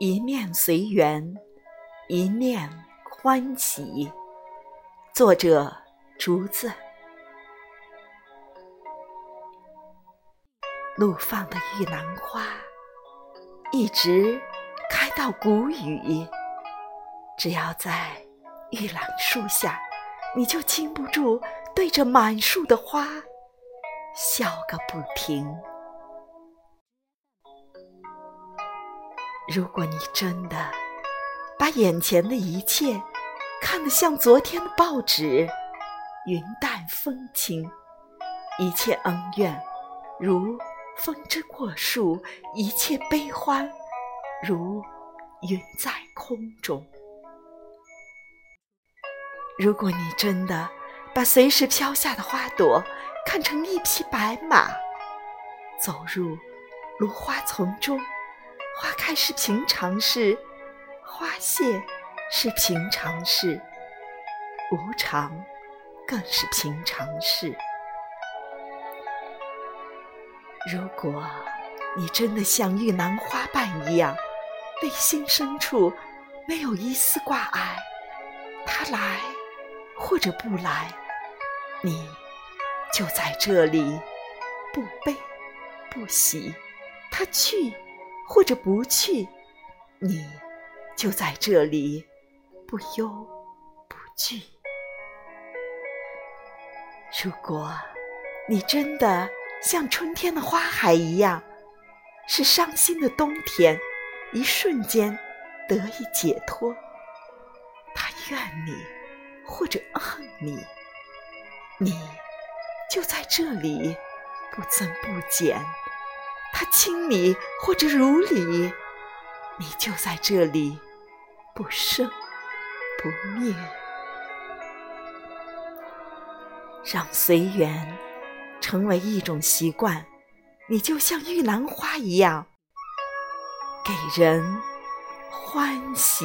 一面随缘，一面欢喜。作者：竹子。怒放的玉兰花，一直开到谷雨。只要在玉兰树下，你就禁不住对着满树的花笑个不停。如果你真的把眼前的一切看得像昨天的报纸，云淡风轻，一切恩怨如风之过树，一切悲欢如云在空中。如果你真的把随时飘下的花朵看成一匹白马，走入芦花丛中。花开是平常事，花谢是平常事，无常更是平常事。如果你真的像玉兰花瓣一样，内心深处没有一丝挂碍，它来或者不来，你就在这里，不悲不喜；他去。或者不去，你就在这里，不忧不惧。如果你真的像春天的花海一样，是伤心的冬天，一瞬间得以解脱，他怨你或者恨你，你就在这里，不增不减。他亲你或者如你，你就在这里，不生不灭。让随缘成为一种习惯，你就像玉兰花一样，给人欢喜。